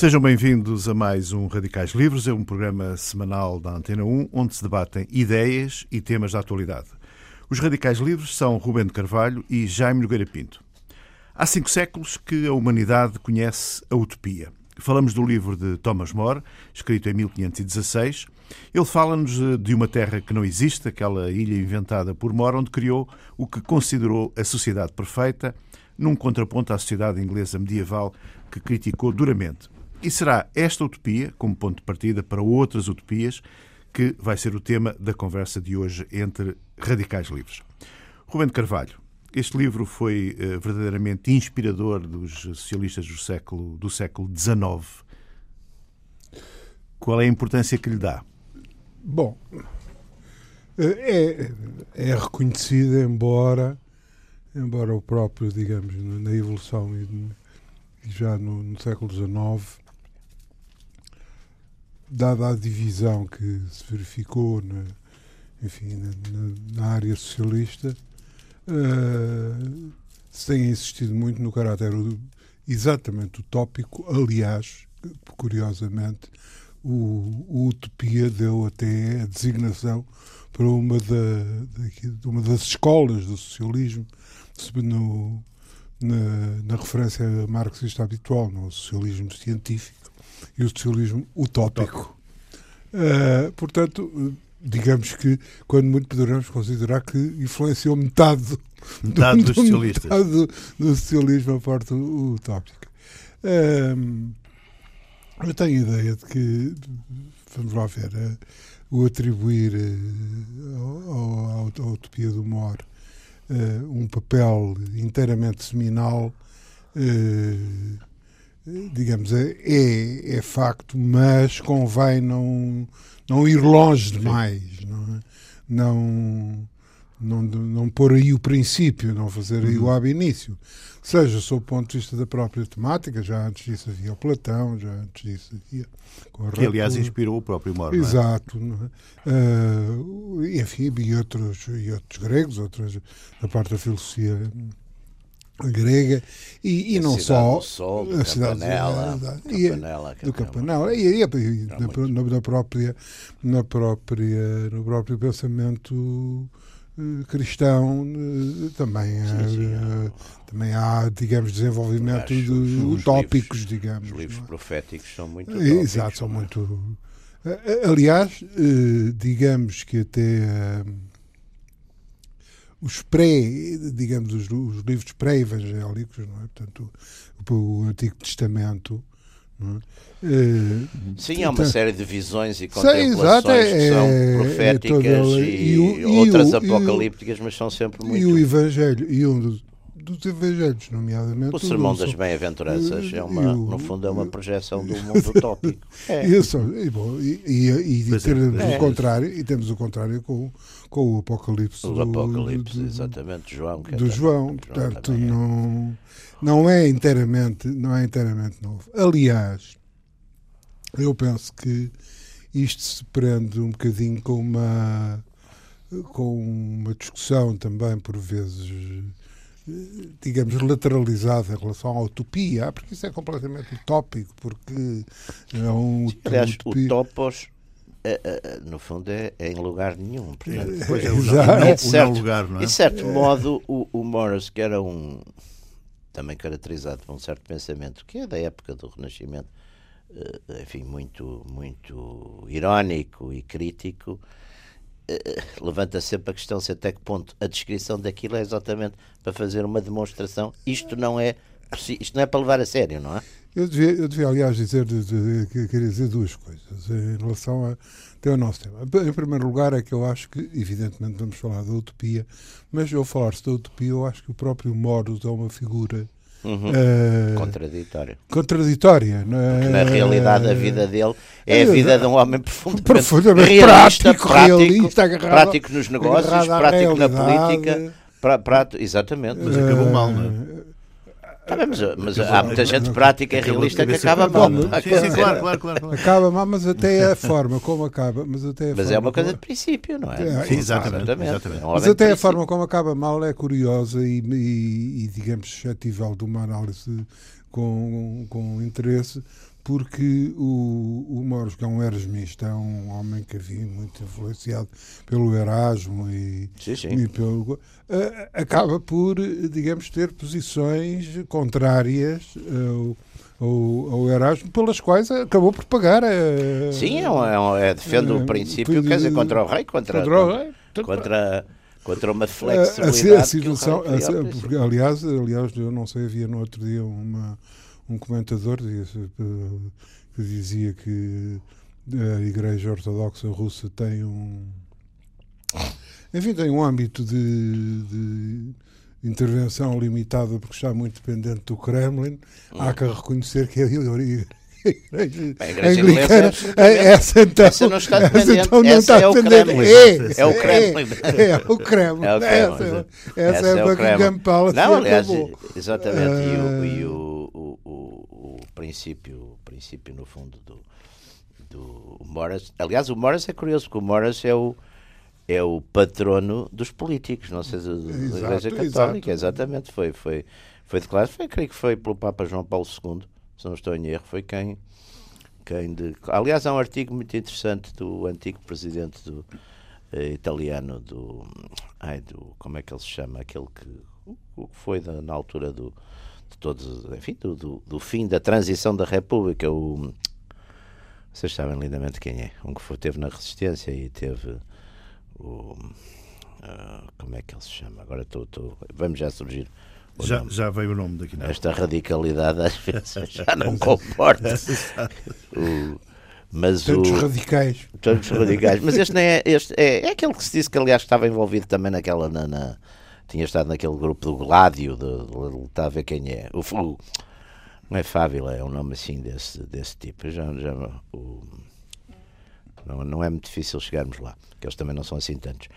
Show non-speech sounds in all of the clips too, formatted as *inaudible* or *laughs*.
Sejam bem-vindos a mais um Radicais Livres, é um programa semanal da Antena 1, onde se debatem ideias e temas da atualidade. Os Radicais Livres são Rubén de Carvalho e Jaime Nogueira Pinto. Há cinco séculos que a humanidade conhece a utopia. Falamos do livro de Thomas More, escrito em 1516. Ele fala-nos de uma terra que não existe, aquela ilha inventada por More, onde criou o que considerou a sociedade perfeita, num contraponto à sociedade inglesa medieval que criticou duramente. E será esta utopia, como ponto de partida para outras utopias, que vai ser o tema da conversa de hoje entre radicais livres. Rubem de Carvalho, este livro foi uh, verdadeiramente inspirador dos socialistas do século, do século XIX. Qual é a importância que lhe dá? Bom, é, é reconhecida, embora, embora o próprio, digamos, na evolução e já no, no século XIX, dada a divisão que se verificou na, enfim, na, na área socialista, uh, se tem insistido muito no caráter exatamente utópico. Aliás, curiosamente, o, o Utopia deu até a designação para uma, da, uma das escolas do socialismo no, na, na referência marxista habitual, no socialismo científico e o socialismo utópico. Uh, portanto, digamos que, quando muito poderemos considerar que influenciou metade, do, metade dos *laughs* socialistas. Metade do, do socialismo a parte utópica. Uh, eu tenho a ideia de que, vamos lá ver, uh, o atribuir à utopia do Mor um papel inteiramente seminal digamos, é, é, é, facto, mas convém não, não ir longe demais, não, é? não, não, não pôr aí o princípio, não fazer aí o uhum. ab início. Seja sob o ponto de vista da própria temática, já antes disso havia o Platão, já antes disso havia. Que aliás inspirou o próprio Moro. Exato. É? Uh, enfim, e outros, e outros gregos, outros da parte da filosofia grega e, e não só Sol, a cidade Campanella, e, Campanella, do Campanella e, e, e na, na, própria na própria no próprio pensamento uh, cristão uh, também sim, sim, uh, também há digamos desenvolvimento de os utópicos livros, digamos os livros é? proféticos são muito utópicos, exato são é? muito aliás digamos que até os pré, digamos, os, os livros pré-evangélicos, não é? Portanto, o, o Antigo Testamento. É? Uh, Sim, há uma série de visões e contemplações é, que são é, proféticas é e, e, outras e, apocalípticas, mas são sempre muito. E o Evangelho, e um dos, dos Evangelhos, nomeadamente. O Sermão das Bem-aventuranças, é uma, no fundo, é uma projeção do *laughs* mundo utópico. É. Isso, e, bom, e, e, e temos é. o contrário, e temos o contrário com com o Apocalipse. O Apocalipse, do, exatamente, João. do é João, portanto, não, não é inteiramente, não é inteiramente novo. Aliás, eu penso que isto se prende um bocadinho com uma com uma discussão também por vezes digamos lateralizada em relação à utopia, porque isso é completamente utópico, porque é um Aliás, utopia... utopos no fundo é, é, em lugar nenhum. Portanto, é, é, é, de certo, lugar, não é? De certo modo, o, o Morris, que era um também caracterizado por um certo pensamento que é da época do Renascimento, eh, enfim, muito, muito irónico e crítico, eh, levanta sempre a questão se até que ponto a descrição daquilo é exatamente para fazer uma demonstração. Isto não é, isto não é para levar a sério, não é? Eu devia, eu devia aliás, dizer, de, de, de, queria dizer duas coisas em relação a, até ao nosso tema. Em primeiro lugar, é que eu acho que, evidentemente, vamos falar da utopia, mas ao falar-se da utopia, eu acho que o próprio Moros é uma figura. Uhum. Uh, contraditória. Contraditória. Porque na realidade a vida dele é, é a vida de um homem profundamente, profundamente realista, prático, prático, realista, agarrado, prático nos negócios, prático na política. Pra, prato, exatamente. Mas acabou mal, não é? Tá mas, mas há muita gente prática e realista que acaba mal. Sim, claro, claro, claro, Acaba mal, mas até a forma como acaba. Mas, até mas é uma coisa de princípio, não é? é sim, exatamente. exatamente. exatamente. Mas até a forma como acaba mal é curiosa e, e, e digamos, suscetível de uma análise com, com interesse porque o, o Moros, que é um erasmista, é um homem que havia muito influenciado pelo Erasmo e, Sim, sim. e pelo. acaba por, digamos, ter posições contrárias ao, ao, ao Erasmo, pelas quais acabou por pagar. Sim, é, um, é, é- defende eh, o princípio, de- quer dizer, contra o rei, contra, contra o rei. contra, contra uma A- a, flexibilidade. a situação, rei a- por porque, aliás, aliás, eu não sei, havia no outro dia uma, um comentador que dizia que a Igreja Ortodoxa Russa tem um enfim, tem um âmbito de, de intervenção limitada porque está muito dependente do Kremlin. Há que reconhecer que a Igreja, a Igreja Anglicana, Inglesa é absolutamente- essa então, Essa não está essa dependente, então não essa está é o dependente. É, É o Kremlin. É, é o Kremlin. É o Kremlin. Essa, essa, Essa é é a o Buckingham. Palace. Não, aliás, exatamente. E, o, e o, o, o, o princípio, o princípio, no fundo, do, do Morris. Aliás, o Morris é curioso, porque o Morris é o, é o patrono dos políticos, não sei, da Exato, Igreja exato. Católica. Exatamente. Foi, foi, foi declarado, foi, creio que foi pelo Papa João Paulo II, se não estou em erro, foi quem. quem de, aliás, há um artigo muito interessante do antigo presidente do, eh, italiano do, ai, do. Como é que ele se chama? Aquele que. O que foi da- na altura do. De todos, enfim, do, do, do fim da transição da República, o. Vocês sabem lindamente quem é. Um que foi, teve na Resistência e teve o. ah, como é que ele se chama? Agora estou- Vamos já surgir. O Já, nome. já veio o nome daqui. Não. Esta radicalidade às vezes *laughs* já não comporta. *laughs* O- mas o. Tantos radicais. Tantos radicais. Mas este, é, este é, é aquele que se disse que, aliás, estava envolvido também naquela. Na, na- tinha estado naquele grupo do Gládio, de, de, está a ver quem é. O, o- não é Fávila, é um nome assim desse, desse tipo. Já, já, o- não, não é muito difícil chegarmos lá, que eles também não são assim tantos.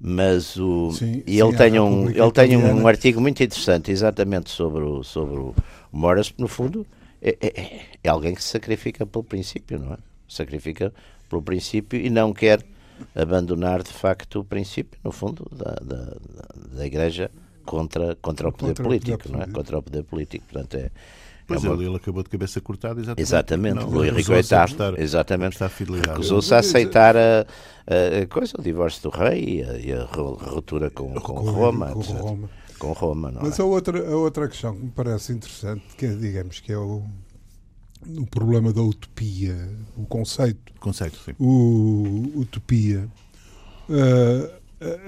Mas o. Sim, e ele tem, um, ele tem um Italiana. artigo muito interessante, exatamente sobre o, sobre o Morris, no fundo é, é- é- é alguém que se sacrifica pelo princípio, não é? Sacrifica pelo princípio e não quer abandonar de facto o princípio, no fundo, da, da, da- Igreja contra, contra o poder Contra o poder político, não é? político. Contra o poder político. Portanto, é. É Pois ele, ele acabou de cabeça cortada, exatamente. Exatamente, Não, Luís Henrique VIII, exatamente. Recusou-se a aceitar a, a- coisa, o divórcio do rei e a, e a ru- ruptura com, com, Com- Roma, com etc. Roma. Com Roma, não Mas é? a outra, a outra questão que me parece interessante, que é, digamos, que é o, o problema da utopia, o conceito, Conceito, sim. o, utopia. Ah,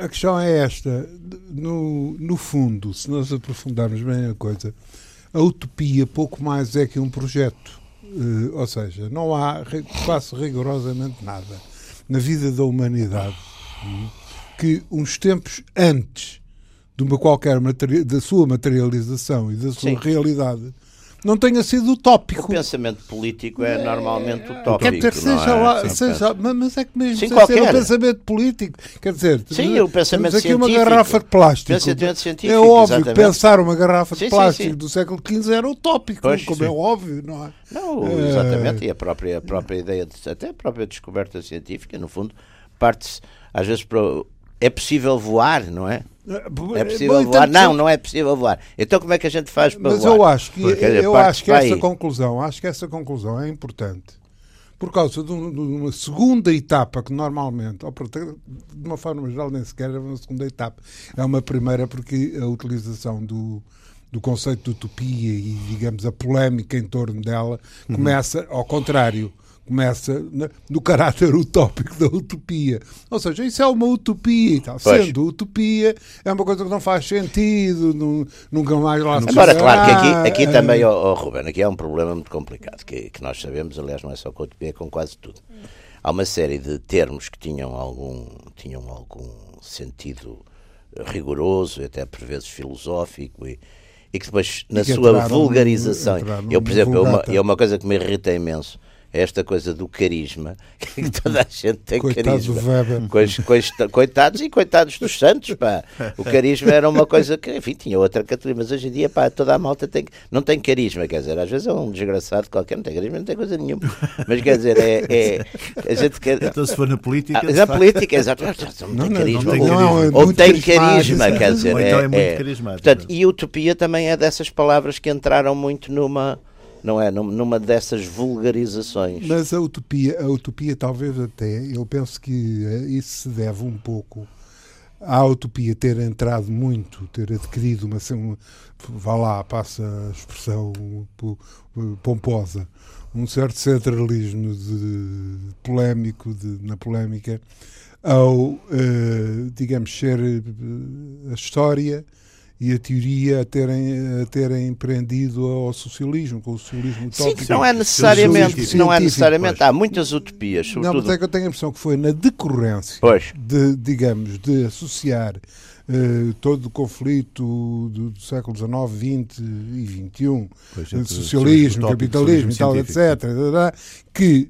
a questão é esta, no, no fundo, se nós aprofundarmos bem a coisa, a utopia pouco mais é que um projeto. Eh, ou seja, não há quase rigorosamente nada na vida da humanidade hum, que uns tempos antes de uma qualquer da sua materialização e da sua Sim. realidade não tenha sido O utópico. pensamento político é normalmente Quer utópico. dizer, não seja é? lá, Sim, seja, mas mas é que mesmo Sim, qualquer. um pensamento político, quer dizer, Sim, o pensamento temos aqui uma científico. garrafa de plástico. Pensamento científico, é óbvio que exatamente. pensar uma garrafa Sim, de sim, plástico sim. do século XV era utópico, Pois, como sim. é óbvio, não é? Não, Eh, exatamente, e a própria, a própria ideia, de, até a própria descoberta científica, no fundo, parte-se, às vezes, para. o- É possível voar, não é? É possível Bom, voar? Não, não é possível voar. Então como é que a gente faz para Mas voar? eu acho que, dizer, eu acho que essa aí. conclusão, acho que essa conclusão é importante por causa de, um- uma segunda etapa que normalmente, ou de uma forma geral nem sequer é uma segunda etapa, é uma primeira porque a utilização do, do conceito de utopia e digamos a polémica em torno dela Uhum. começa ao contrário. Começa no caráter utópico da utopia. Ou seja, isso é uma utopia e tal. Sendo utopia, é uma coisa que não faz sentido, nu- nunca mais lá se Embora, claro, que aqui, aqui também, ó, ó, Ruben, aqui há um problema muito complicado, que, que nós sabemos, aliás, não é só com a utopia, é com quase tudo. Há uma série de termos que tinham algum, tinham algum sentido rigoroso, até por vezes filosófico, e, e que depois, na que sua vulgarização, eu, por exemplo, é uma, é uma coisa que me irrita imenso, é esta coisa do carisma, *laughs* que toda a gente tem Coitado do carisma. Weber. Cois- cois- coitados e coitados dos santos, pá. O carisma era uma coisa que, enfim, tinha outra categoria, mas hoje em dia, pá, toda a malta tem, não tem carisma, quer dizer, às vezes é um desgraçado qualquer, não tem carisma, não tem coisa nenhuma. Mas quer dizer, é. é a gente quer. Então, se for na política. Ah, de mas a facto, política, exato. Não, Não, tem não, carisma. não carisma. é ou tem carisma, quer dizer. Ou então é é, muito é. carismático. Portanto, e utopia também é dessas palavras que entraram muito numa não é? Numa dessas vulgarizações. Mas a utopia, a utopia talvez até, eu penso que eh, isso se deve um pouco à utopia ter entrado muito, ter adquirido uma, uma vá lá, passa a expressão pomposa, um certo centralismo de, polémico de, na polémica ao, uh, digamos, ser a história e a teoria a terem, a terem empreendido ao socialismo, com o socialismo utópico. Sim, não é necessariamente, não é necessariamente, há muitas utopias. Sobretudo... Não, mas é que eu tenho a impressão que foi na decorrência pois. de, digamos, de associar uh, todo o conflito do, do século XIX, XX e XXI, pois, socialismo, capitalismo e tal, etc., que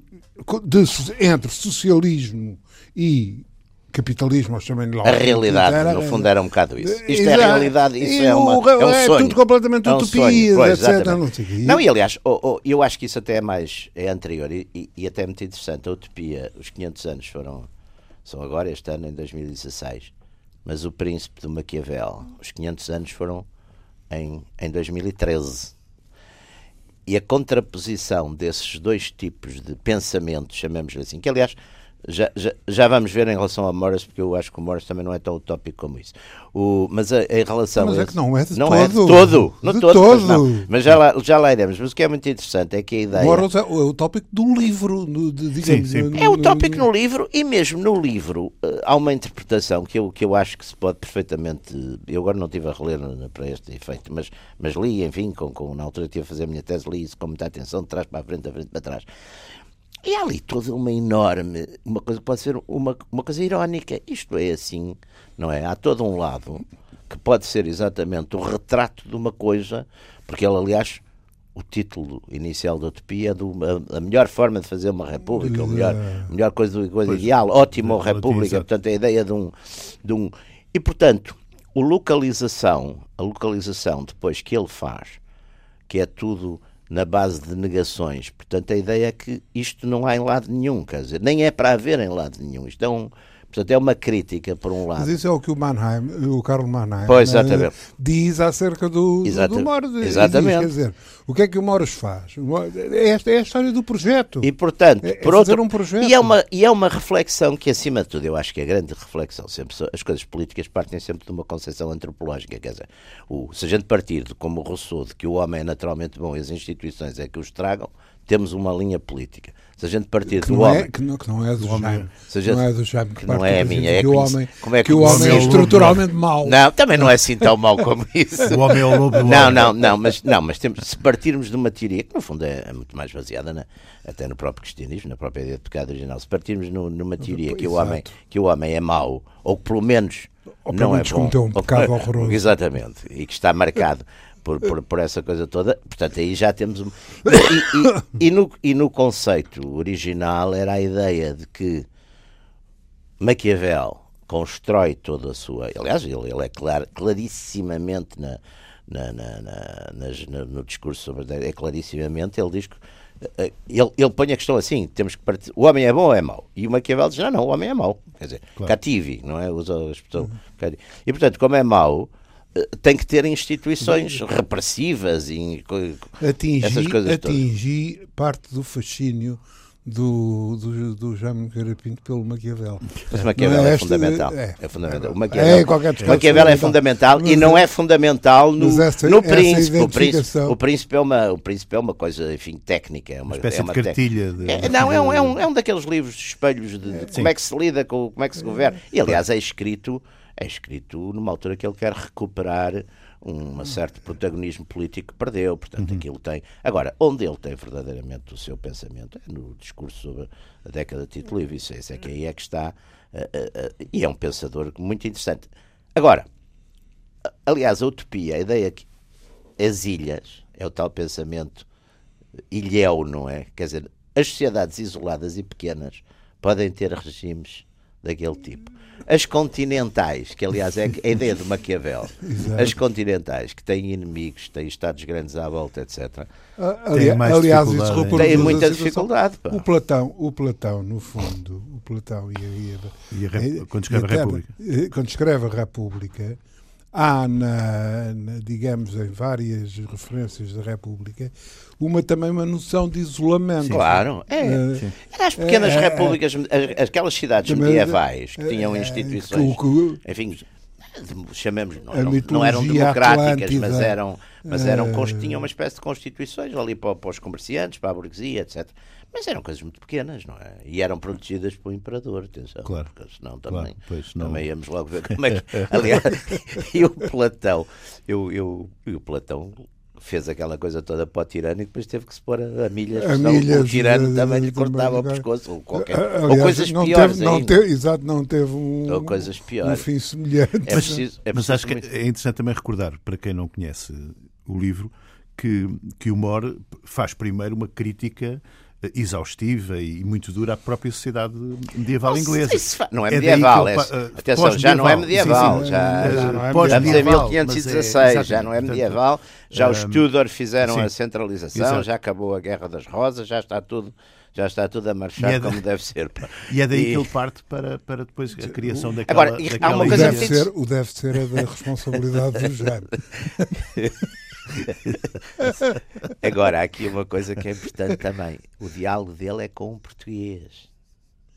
de, entre socialismo e capitalismo, ou chamem A realidade, era, no fundo, era um bocado isso. Isto é a realidade, isso é, uma, é um é sonho. É tudo completamente é um utopia, pois, etc. Não, não, e aliás, oh, oh, eu acho que isso até é mais, é anterior e, e, e, até muito interessante. A utopia, os 500 anos foram, são agora, este ano, em 2016. Mas o príncipe do Maquiavel, os 500 anos foram em, em 2013. E a contraposição desses dois tipos de pensamentos, chamemos-lhe assim, que aliás já, já, já, vamos ver em relação a Morris, porque eu acho que o Morris também não é tão utópico como isso. O, mas a, em relação mas a. é que não é de não todo. É de todo. Não de todo. todo. Mas, mas, já, lá, já lá iremos. Mas o que é muito interessante é que a ideia. Morris é, é o tópico do livro. No, de, digamos, sim, sim. No, é o tópico no, no livro e mesmo no livro uh, há uma interpretação que eu, que eu acho que se pode perfeitamente. Eu agora não estive a reler para este efeito, mas, mas li, enfim, com, com, na altura estive a fazer a minha tese, li isso com muita atenção, de trás para a frente, da frente para trás. E há ali toda uma enorme, uma coisa que pode ser uma, uma coisa irónica. Isto é assim, não é? Há todo um lado que pode ser exatamente o retrato de uma coisa, porque ele, aliás, o título inicial da Utopia é do, a, a, melhor forma de fazer uma república, a melhor, melhor coisa, coisa ideal, ótima república, portanto, a ideia de um, de um. E, portanto, o localização, a localização depois que ele faz, que é tudo na base de negações. Portanto, a ideia é que isto não há em lado nenhum, quer dizer, nem é para haver em lado nenhum. Isto é um, Portanto, é uma crítica, por um lado. Mas isso é o que o Mannheim, o Karl Mannheim, pois, né, diz acerca do, Exata, do Morris. Exatamente. Diz, quer dizer, o que é que o Morris faz? Esta é a história do projeto. E, portanto, é, por é outro, um projeto. E é, uma, e é uma reflexão que, acima de tudo, eu acho que a grande reflexão, sempre as coisas políticas partem sempre de uma concepção antropológica. Quer dizer, o, se a gente partir de, como o Rousseau, de que o homem é naturalmente bom e as instituições é que os tragam, temos uma linha política. Se a gente partir que do é, homem. Que não, que não é do homem. Gente, não é do Jaime. Que não é a minha. É que, o homem, como é que, que o homem é estruturalmente mau. Não, também não é assim tão mau como *laughs* isso. o homem é o lobo do Não, não, não, mas, não, mas temos, se partirmos de uma teoria, que no fundo é, é muito mais baseada na, até no próprio cristianismo, na própria ideia de pecado original, se partirmos no, numa teoria que o, homem, que o homem é mau, ou que pelo menos ou não é bom. um pecado horroroso. Exatamente, e que está marcado por, por, por, essa coisa toda. Portanto, aí já temos. Um... E, e, e, no, e no conceito original era a ideia de que Maquiavel constrói toda a sua. Aliás, ele, ele é clar, clarissimamente na, na, na, na, no discurso sobre. É clarissimamente, ele diz que. Eh, ele, ele põe a questão assim: temos que partir, o homem é bom ou é mau? E o Maquiavel diz: não, não, o homem é mau. Quer dizer, claro. cativi, não é? Usa a expressão. Uhum. E portanto, como é mau, tem que ter instituições repressivas e atingir, essas coisas atingir todas. parte do fascínio do, do, do Jaime Garapinto pelo Maquiavel. Mas Maquiavel é, é, fundamental. É, é fundamental. O Maquiavel, é, é Maquiavel é fundamental e não é fundamental no, essa, no príncipe. O príncipe, o príncipe, é uma, o príncipe é uma coisa, enfim, técnica. É uma, uma espécie é uma de cartilha. De, é, não, é um, é, um, é um daqueles livros de espelhos de, de como é que se lida, com, como é que se governa. E aliás é escrito é escrito numa altura que ele quer recuperar um certo protagonismo político que perdeu. Portanto, uhum. aquilo tem. Agora, onde ele tem verdadeiramente o seu pensamento é no discurso sobre a década de Tito Livre. Isso, isso é que aí é que está. Uh, uh, uh, e é um pensador muito interessante. Agora, aliás, a utopia, a ideia que as ilhas, é o tal pensamento ilhéu, não é? Quer dizer, as sociedades isoladas e pequenas podem ter regimes daquele tipo. As continentais, que aliás é a ideia do Maquiavel, *laughs* as continentais que têm inimigos, têm estados grandes à volta, etc. Ali, aliás, isso tem muita dificuldade. O Platão, o Platão, no fundo, o Platão e a, e a, quando escreve a, a República, quando escreve a República, há, na, na, digamos, em várias referências da República, uma também uma noção de isolamento. Claro, é. Uh, Era as pequenas uh, repúblicas, aquelas cidades medievais que tinham instituições, enfim, chamemos, não, não, não, eram democráticas, Atlântida, mas eram, mas eram, tinham uma espécie de constituições ali para, para os comerciantes, para a burguesia, etc. Mas eram coisas muito pequenas, não é? E eram protegidas pelo imperador, atenção. Claro. Porque senão também, claro, não... também íamos logo ver como é que. *laughs* Aliás, *laughs* e o Platão, eu, eu, o Platão fez aquela coisa toda para o tirano e depois teve que se pôr a, a milhas, a milhas o tirano de, também lhe cortava o pescoço ou, qualquer, Aliás, ou coisas não piores teve, não teve, Exato, não teve um, ou coisas piores. um fim semelhante. É preciso, é mas acho que é interessante também recordar, para quem não conhece o livro, que, que o More faz primeiro uma crítica exaustiva e muito dura à própria sociedade medieval inglesa. Não é, é medieval, é, atenção, já não é medieval, sim, sim, já, já não é estamos em 1516, é, já não é medieval, já os Tudor fizeram sim, a centralização, exato. já acabou a Guerra das Rosas, já está tudo já está tudo a marchar é como deve ser. E é daí e... que ele parte para, para depois a criação daquela, Agora, daquela há uma coisa deve ser, O deve ser é da responsabilidade do género. *laughs* *laughs* Agora, há aqui uma coisa que é importante também. O diálogo dele é com um português.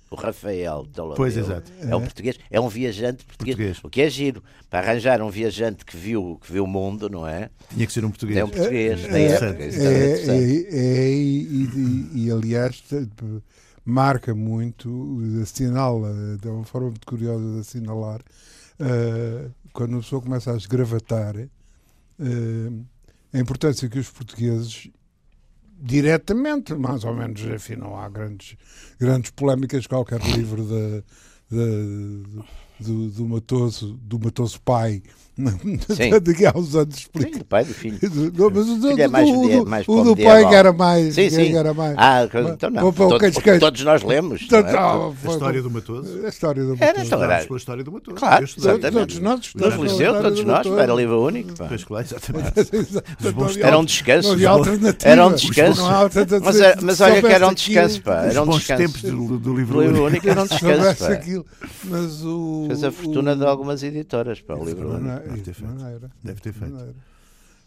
O Rafael Pois, exato. É um português, é um viajante português. português. O que é giro. Para arranjar um viajante que viu, que viu o mundo, não é? Tinha que ser um português. É um português. É, é, é, é, e, e, aliás, marca muito, assinala, de uma forma muito curiosa de assinalar, uh, quando a pessoa começa a esgravatar. Uh, a importância que os portugueses diretamente, mais ou menos, enfim, não há grandes, grandes polémicas, qualquer livro de, de, do, do, Matoso, do Matoso pai Daqui a uns anos explica. Sim, do pai do filho. Não, mas o, do, é mais, do, mais o do pai que era mais. Sim, sim. Era mais. Ah, então não. Todos, todos nós lemos. Não é? a história do Matoso. A história do Matoso. Era a história, do Matoso. Claro, exatamente. Todos nós. Nos liceu, todos nós. Era livro único. Pois claro, exatamente. Era um descanso. Era um descanso. Mas olha que era um descanso, pá. Era um descanso. tempos do livro único. Era um descanso, pá. Mas o... Fez a fortuna de algumas editoras, para o livro único. Deve ter feito. Maneira, Deve ter feito.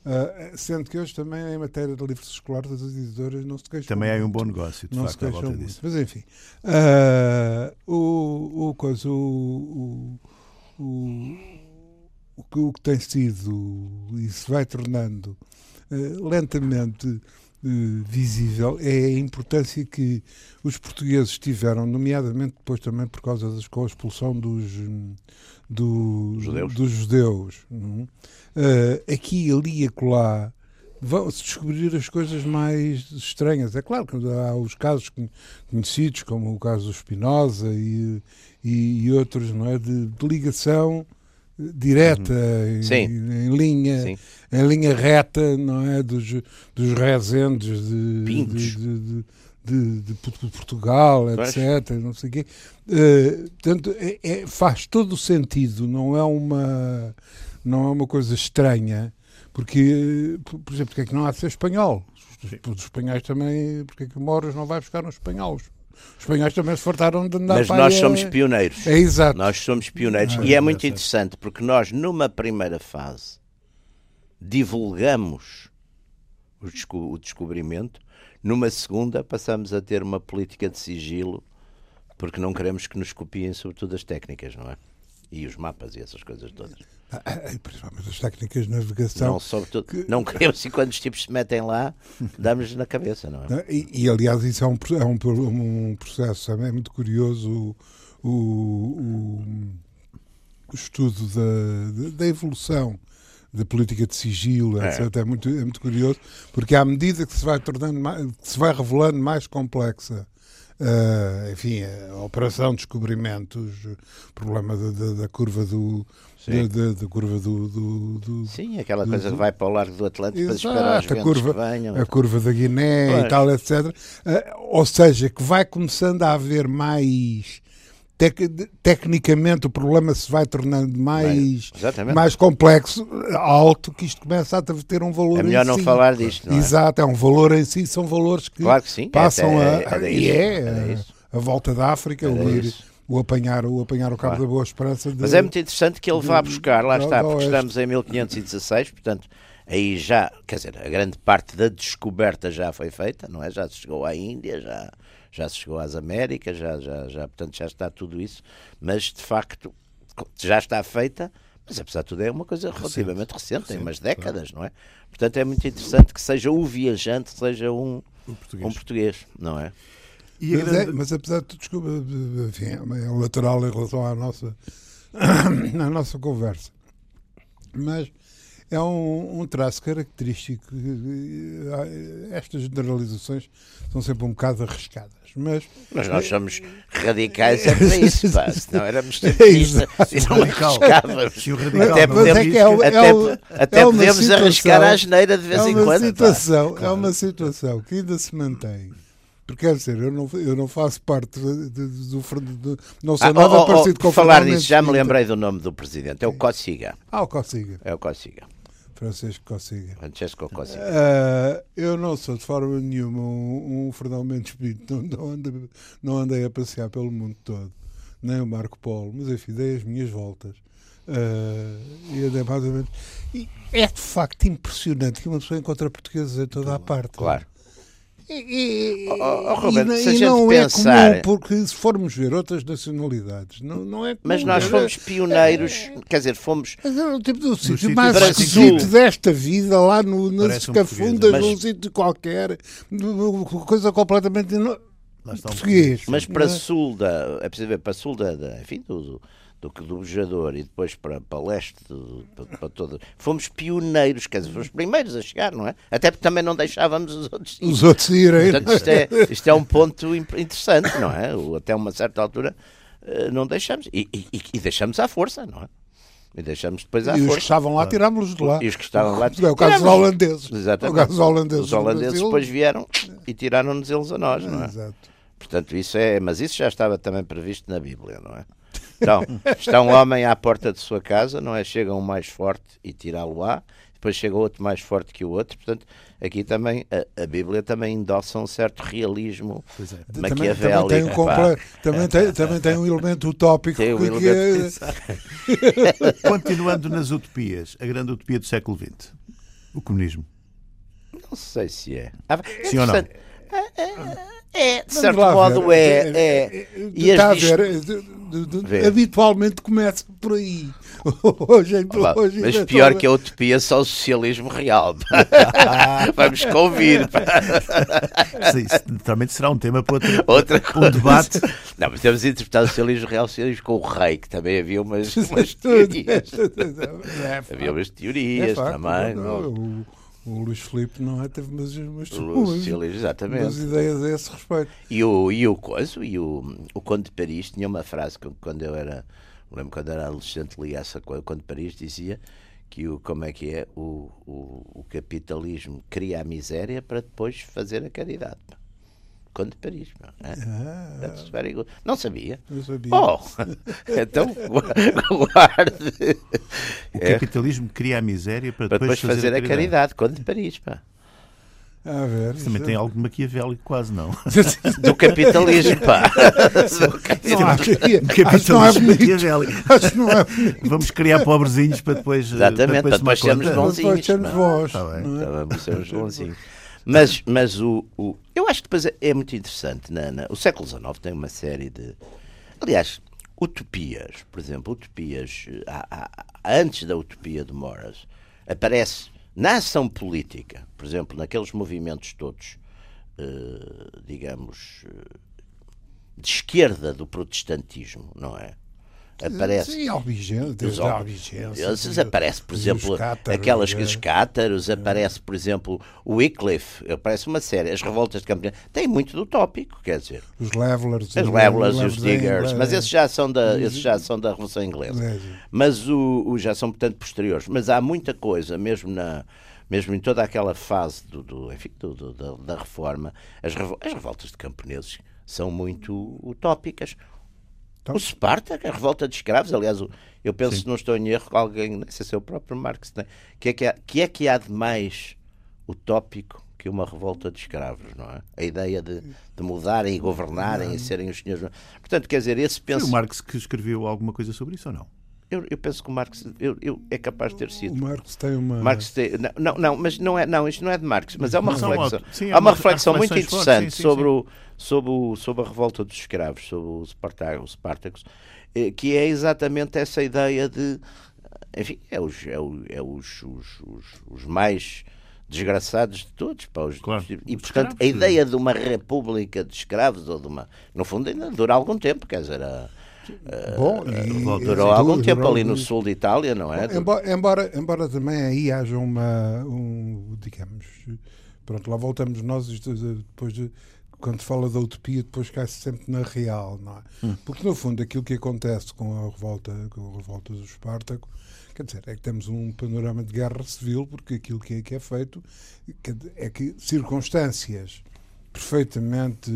Uh, sendo que hoje também em matéria de livros escolares as editoras não se queixam também muito. há um bom negócio de não facto, se queixam muito. disso. mas enfim uh, o, o, coisa, o, o, o, que, o que tem sido e se vai tornando uh, lentamente visível é a importância que os portugueses tiveram, nomeadamente depois também por causa da expulsão dos, do, judeus. dos judeus. Uh, aqui, ali e acolá vão-se descobrir as coisas mais estranhas. É claro que há os casos conhecidos, como o caso do Spinoza e, e, e outros, não é? De, de ligação direta, uhum. em, em, linha, Sim. em linha reta, não é? Dos, dos rezendes de, de, de, de, de, Portugal, etc. Não sei o quê. Uh, portanto, é, é, faz todo o sentido, não é uma, não é uma coisa estranha, porque, por exemplo, porque é que não há de ser espanhol? Os, os espanhóis também, porque é que Moras não vai buscar nos espanhóis? Os espanhóis também se fartaram de andar Mas nós somos pioneiros. É exato. Nós somos pioneiros. Ah, e é, é muito interessante porque nós, numa primeira fase, divulgamos o descobrimento numa segunda, passamos a ter uma política de sigilo, porque não queremos que nos copiem, sobretudo, as técnicas, não é? E os mapas e essas coisas todas. Ah, ah, ah, principalmente as técnicas de navegação. Não, sobretudo, que... não queremos, e quando os tipos se metem lá, damos na cabeça, não é? E, e aliás, isso é um, é um, um processo também muito curioso. O, o, o estudo da, da evolução da política de sigilo, é. etc. É muito, é muito curioso, porque à medida que se vai tornando mais, que se vai revelando mais complexa Uh, enfim, a operação de descobrimentos, o problema da, da, da curva do. Da, da, curva do, do, do, Sim, aquela do, coisa que vai para o largo do Atlântico para esperar os a curva, venham. A curva da Guiné pois. e tal, etc. Uh, ou seja, que vai começando a haver mais Tec tecnicamente o problema se vai tornando mais, mais complexo, alto, que isto começa a ter um valor É melhor não si. falar disto, não é? Exato, é um valor em si, são valores que, claro que sim, passam é, a. É, e é, a, a, volta da África, o ir, o apanhar, o apanhar o Cabo Claro. da Boa Esperança. de- Mas é muito interessante que ele vá buscar, lá do- está, porque estamos em 1516, portanto, aí já, quer dizer, a grande parte da descoberta já foi feita, não é? Já se chegou à Índia, já, já se chegou às Américas, já, já, já, portanto, já está tudo isso, mas de facto já está feita, mas apesar de tudo é uma coisa relativamente recente, tem umas décadas, não é? Portanto, é muito interessante que seja o viajante, seja um, O português. um português, não é? E Mas, é- grande- mas apesar de tudo, desculpa, enfim, é lateral em relação à nossa, *coughs* à nossa conversa. Mas é um, um traço característico. eh, Estas generalizações são sempre um bocado arriscadas. Mas Mas nós somos radicais é para isso, pá. *laughs* Senão éramos É centristas e não arriscávamos. Se Até não é podemos, que é, o- é até, o- até é podemos situação- arriscar a asneira de vez é em quando. pá. situação, É uma situação que ainda se mantém. Porque quer dizer, eu não, eu não faço parte do. Não sou Ah, nada oh, oh, parecido oh, com o falar nisso, já me lembrei do nome do presidente. É o Cossiga. Ah, o Cossiga. É o Cossiga. Francisco Cossiga. Francesco Cossiga. Ah, eu não sou de forma nenhuma um, um Fernão Mendes Pinto, não, não, andei, não andei a passear pelo mundo todo, nem o Marco Polo, mas enfim, dei as minhas voltas. Ah, e andei mais ou menos. E é de facto impressionante que uma pessoa encontra portugueses em toda a parte. Claro. E, e, Oh, oh, Roberto, e não- se a e gente não pensar- é comum, porque se formos ver outras nacionalidades, não, não é comum. Mas nós ver- fomos pioneiros, quer dizer, fomos. mas era o tipo do sítio mais esquisito desta vida, lá no, nas Parece um escafundas, português, num mas- sítio qualquer, coisa completamente um português. Mas para é? sul da. É preciso ver, para sul da. da- enfim, do, do, do, do Bojador e depois para, para leste, para, para todo. Fomos pioneiros, quer dizer, fomos os primeiros a chegar, não é? Até porque também não deixávamos os outros. ir. Os outros irem. Portanto, isto é, isto é um ponto interessante, não é? Até uma certa altura eh, não deixamos. E, e- e- e deixamos à força, não é? E deixamos depois à E os que força. estavam lá, tirámos-los de lá. E os que estavam lá. É o caso dos holandeses. Exatamente. O caso dos holandeses. Os holandeses depois vieram e tiraram-nos eles a nós, não é? Exato. Portanto, isso é. Mas isso já estava também previsto na Bíblia, não é? Então, está um homem à porta de sua casa, não é? Chega um mais forte e tirá-lo-á, depois chega outro mais forte que o outro. Portanto, aqui também a, a Bíblia também endossa um certo realismo Pois é. Também, também, maquiavélico. tem um também, tem, também tem um elemento utópico Tem um que, que elemento- é, *laughs* Continuando nas utopias, a grande utopia do século XX, o comunismo. Não sei se é. Ah, é Sim ou não? É, é, é, de Vamos certo lá modo ver. é. é. E Está a as dist- ver, é, de- de- de- Vê. habitualmente começa por aí. *laughs* Hoje, Pá, hoje mas pior estou- que a utopia só o socialismo real. *laughs* Vamos convir. Sim, Isso naturalmente será um tema para outro, Outra um coisa. debate. Não, mas temos de interpretar o socialismo real o socialismo com o rei, que também havia umas, *laughs* umas teorias. É, Havia umas é teorias facto, também. não, não? O, Luís Filipe não é, teve umas, umas, O umas, exatamente. ideias a esse respeito. E o, e o coisa, e o, o Conde de Paris tinha uma frase que quando eu era, lembro quando era adolescente, li essa coisa, o Conde de Paris dizia que o, como é que é, o, o, o capitalismo cria a miséria para depois fazer a caridade. Conde de Paris, pá, é? Ah, That's very good. Não sabia. eu sabia. Oh, *laughs* então guarde. O É, capitalismo cria a miséria para para depois, depois fazer a caridade. Conde de Paris, pá. A ver, Isso também tem algo de maquiavélico, quase não. *laughs* Do capitalismo, pá. Do Não, capitalismo. não é maquiavélico. Acho que não é. Vamos criar pobrezinhos para depois. eh, Exatamente, para depois tomar sermos conta. bons. bonzinhos, Depois sermos vós. Tá bem. não vamos ser uns bonzinhos. Mas, mas o, o- eu acho que depois é, é muito interessante. Na, na- o século XIX tem uma série de. Aliás, utopias, por exemplo, utopias. eh, há- há- antes da utopia de Morris, aparece na ação política, por exemplo, naqueles movimentos todos, eh, digamos, eh, de esquerda do protestantismo, não é? Aparece. Sim, Albigência, desde Os a al- Albigência. Esses aparece, por exemplo, cátaros, aquelas é. os cátaros, aparece, por exemplo, o Wycliffe, aparece uma série, as revoltas de Campinas, tem muito do tópico, quer dizer, Os Levelers. as Levelers e os Diggers, mas esses já são da, esses já são da Revolução Inglesa. É, Mas o, o- já são, portanto, posteriores. Mas há muita coisa, mesmo na mesmo em toda aquela fase do, do- enfim, do- do- da, da reforma, as, revol- as revoltas de camponeses são muito utópicas. Então? O Spartak, a revolta de escravos, aliás, eu penso, se não estou em erro, alguém, não sei se é o próprio Marx, né, que, é que, há, que é que há de mais utópico que uma revolta de escravos, não é? A ideia de, de mudarem e governarem e serem os senhores. Portanto, quer dizer, esse penso. Foi o Marx que escreveu alguma coisa sobre isso ou não? Eu, eu penso que o Marx eu, eu, é capaz de ter sido. O Marx tem uma. Marx tem, não, não, mas não é, não, isto não é de Marx, mas é uma reflexão. ótimos. Sim, há uma há reflexão muito interessante fortes, sim, sim, sobre, sim. O, sobre, o, sobre a revolta dos escravos, sobre o Spartacus, o Spartacus eh, que é exatamente essa ideia de. Enfim, é os, é o- é os, os, os, os mais desgraçados de todos. pá, os- Claro, e, os portanto, a escravos. ideia de uma república de escravos, ou de uma. No fundo, ainda dura algum tempo, quer dizer. A, Bom, a- e- durou durou- algum tempo durou ali no sul de Itália, não é? Embora, embora, embora também aí haja uma, um, digamos, pronto, lá voltamos nós, depois de, quando se fala da utopia, depois cai-se sempre na real, não é? Porque no fundo aquilo que acontece com a revolta, com a revolta do Espartaco, quer dizer, é que temos um panorama de guerra civil, porque aquilo que é, que é feito é que circunstâncias perfeitamente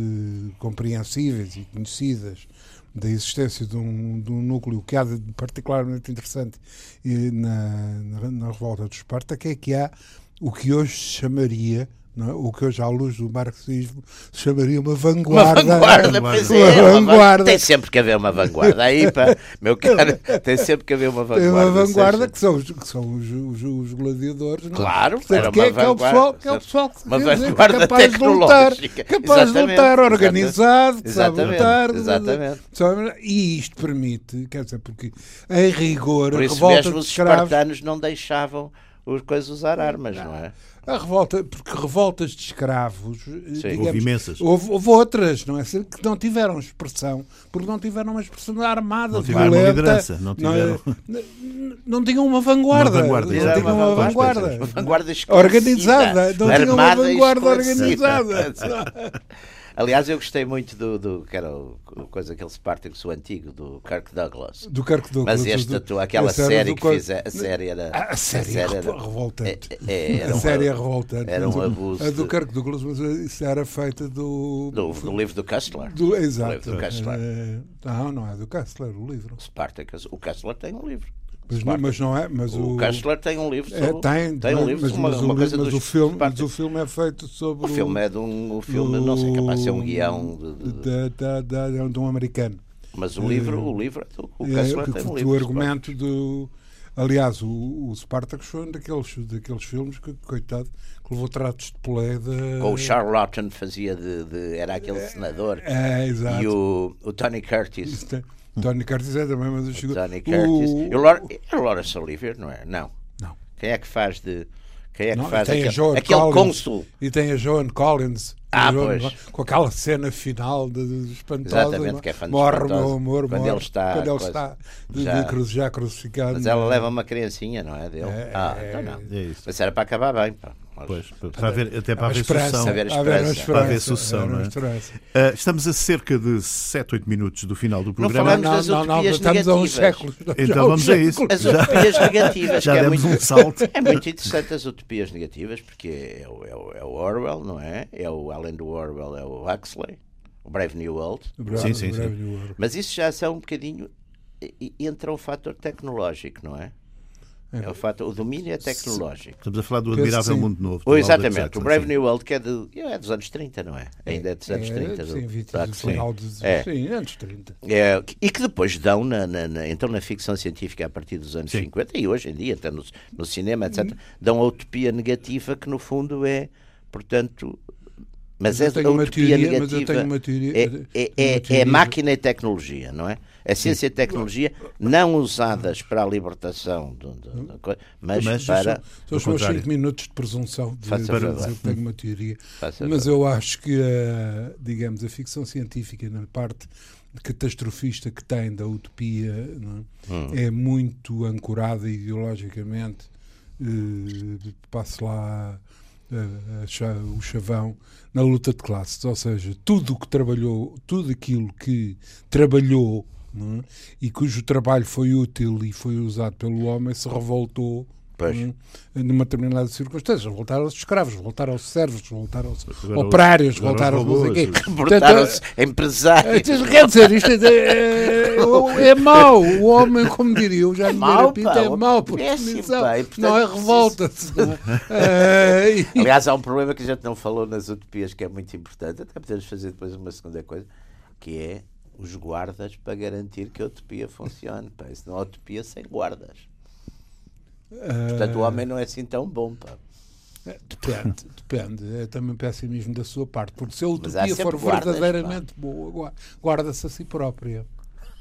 compreensíveis e conhecidas da existência de um, de um núcleo que há de particularmente interessante e na, na, na revolta do Espartaco é que há o que hoje se chamaria é? o que hoje à luz do marxismo se chamaria uma Uma vanguarda vanguarda, pois é, uma vanguarda. Tem sempre que haver uma vanguarda. Aí, pá, meu caro, tem sempre que haver uma tem vanguarda. uma vanguarda que são os, que são os, os, os gladiadores não é? Claro, Portanto, era que é, que é o vanguarda- pessoal, que é o pessoal que uma dizer, que é vanguarda capaz de lutar, capaz de lutar, exatamente. organizado, que sabe Exatamente, lutar. exatamente. sabe- E isto permite, quer dizer, porque em rigor Por a isso revolta mesmo os escravos, espartanos não deixavam os coisas usar armas, não é? A revolta, porque revoltas de escravos, digamos, Houve imensas. Houve, houve outras, não é? Que não tiveram expressão, porque não tiveram uma expressão armada, Não tiveram uma violenta, liderança, não é? tiveram- não, não tinham uma vanguarda, Uma vanguarda, não tinham Uma vanguarda. Uma vanguarda organizada, não tinham uma vanguarda organizada. *laughs* *laughs* Aliás, eu gostei muito do, do que era o, coisa aquele Spartacus o antigo do Kirk Douglas. Do Kirk Douglas. Mas esta, do- aquela série do que fiz, a série era. A série é era- revoltante. é- é- a um- série é revoltante. Era um abuso A do Kirk Douglas, mas isso era feita do. do, do livro do Kastler. do- exato. livro do Kastler. Eh, não, não é do Kastler, o livro. Spartacus. O Kastler tem um livro. Mas, não, mas não é. Mas O o, Kastler tem um livro é, sobre. tem, tem um livro mas, sobre uma, mas uma o, coisa mas dos o filme, mas o filme é feito sobre. O filme é de um. O filme, não sei, capaz de ser um guião. de- de- de um americano. mas o livro, o livro é do. O É, Kastler que- tem um do livro. argumento do. Aliás, o, o Spartacus foi um daqueles, daqueles filmes que, coitado, que levou tratos de pelé de. Com o Charlton fazia de, de- Era aquele senador. É, exato. E o, o Tony Curtis. Isso Tony Curtis é também, mas eu chego- Tony Curtis. o- E o Laura- é o Laurence Olivier, não é? Não. Não. Quem é que faz de. Quem é que Não, faz tem aquele, aquele cônsul? E tem a Joan Collins. Ah, Joan pois. Com aquela cena final de, de espantosa. Exatamente, não que é de Morre o meu amor, Quando morre. ele está, Quando ele está de, Já. de cruz- já crucificado. Mas ela leva uma criancinha, não é? Dele? É, ah, é, então não. é isso. Mas era para acabar bem. Pá. Mas- Pois, para haver, até para haver sucessão. Haver esperança. Para haver sucessão, não é? Ah, estamos a cerca de 7, 8 minutos do final do programa. falamos das utopias estamos a uns negativas. séculos. Então vamos a isso. As Já- utopias negativas, *laughs* Já que é demos muito, um salto. *laughs* é muito interessante as utopias negativas, porque é o, é o- é o Orwell, não é? É o, além do Orwell, é o Huxley, o Brave New World. Bravo, Sim, sim, sim. Mas isso já são um bocadinho. Entra um fator tecnológico, não é? É o, fator, o domínio é tecnológico. Estamos a falar do Admirável. Mundo Novo. do Ou exatamente, Jackson, o Brave sim. New World, que é, de, é dos anos 30, não é? Ainda é dos anos 30. É, do- sim, 20, do final dos É. sim, anos 30. É, e que depois dão na, na- na- então na ficção científica a partir dos anos Sim. 50 e hoje em dia até no, no cinema etc dão a utopia negativa que no fundo é portanto mas, eu é tenho a uma utopia teoria, mas negativa eu tenho uma teoria- é, é, uma é, é máquina e tecnologia não é a ciência e tecnologia não usadas para a libertação do- do- da coisa mas, Mas para São os meus contrário. 5 minutos de presunção de, Faça de favor. dizer que tenho uma teoria. Faça Mas favor. eu acho que, a, digamos, a ficção científica, na parte catastrofista que tem da utopia, não é? Hum. é muito ancorada ideologicamente. Eh, passo lá eh, o chavão na luta de classes, ou seja, tudo o que trabalhou, tudo aquilo que trabalhou é? e cujo trabalho foi útil e foi usado pelo homem se revoltou Pois. Hum, numa determinada circunstância. Voltaram-se escravos, voltaram-se servos, voltaram-se Agora os- operários, agora os voltaram-se não sei Portaram-se empresários. eh, Quer dizer, isto é, é, é mau. O homem, como diria o Jaime mau, Moreira Pinto, pá, é mau por definição. pá, portanto, Não é é? *laughs* Eh, e- Aliás, há um problema que a gente não falou nas utopias que é muito importante, até podemos fazer depois uma segunda coisa, que é os guardas para garantir que a utopia funcione. Pá. Isso não é utopia sem guardas. Portanto, o homem não é assim tão bom. Pá. Eh, Depende, *laughs* depende. É também pessimismo da sua parte. Porque se a utopia for guardas, verdadeiramente boa, gua- guarda-se a si própria.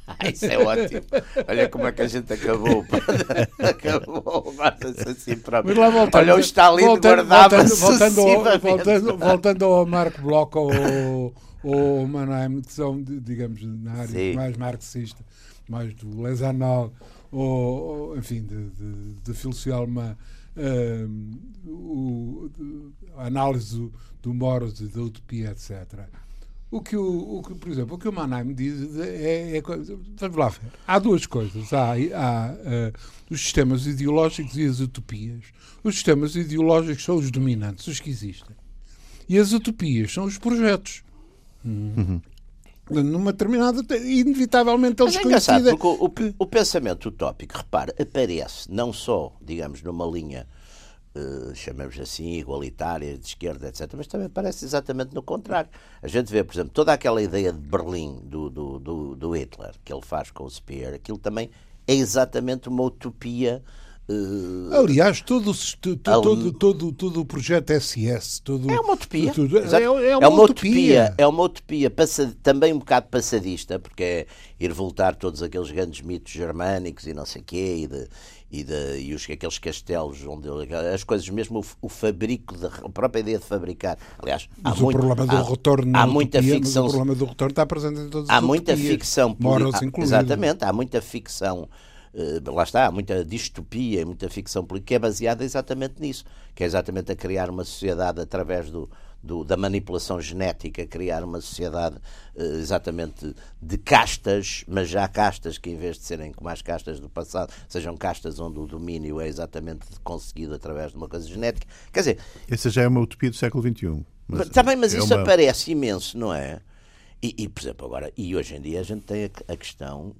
Ah, isso é ótimo. Olha como é que a gente acabou. pá. *laughs* acabou, guarda-se assim próprio. Mas lá voltando, Olha, o Stalin voltando- guardava-se voltando, voltando, ao, voltando, voltando ao Marco Bloch ou ou Mannheim, que são, digamos, na área Sim. mais marxista, mais do Les Annales, ou, ou, enfim, de, de, de filosofia alemã, hum, o, a análise do, do Moros e da utopia, etc. O que, o, o que, por exemplo, o que o Mannheim diz é, é coisa- Vamos lá ver. Há duas coisas. Há, há eh, os sistemas ideológicos e as utopias. Os sistemas ideológicos são os dominantes, os que existem. E as utopias são os projetos. Hum. Numa determinada. Inevitavelmente eles Mas é engraçado, coincidem. porque o, o- o pensamento utópico, repara, aparece não só, digamos, numa linha, eh, chamamos assim, igualitária, de esquerda, etc., mas também aparece exatamente no contrário. A gente vê, por exemplo, toda aquela ideia de Berlim do, do, do, do Hitler, que ele faz com o Speer, aquilo também é exatamente uma utopia. Eh, Aliás, todo, o todo, todo, todo o projeto SS. Todo, É uma utopia. tudo- é, Exato. é uma, utopia. É uma utopia passa- também um bocado passadista, porque é ir voltar todos aqueles grandes mitos germânicos e não sei quê, e, de, e, de, e os, aqueles castelos onde ele- as coisas mesmo, o, o fabrico, de, a própria ideia de fabricar. Aliás, Mas há o muito, problema do há, retorno há muita utopia, ficção. O problema do retorno está presente em todas as Há muita utopias, ficção Moros. Exatamente, há muita ficção. Eh, lá está, há muita distopia, muita ficção política que é baseada exatamente nisso, que é exatamente a criar uma sociedade através do, do- da manipulação genética, criar uma sociedade eh, exatamente de castas, mas já castas que em vez de serem como as castas do passado, sejam castas onde o domínio é exatamente conseguido através de uma coisa genética. Quer dizer, Essa já é uma utopia do século XXI. mas, também, mas é isso uma- aparece imenso, não é? E, e, por exemplo, agora, e hoje em dia a gente tem a, a questão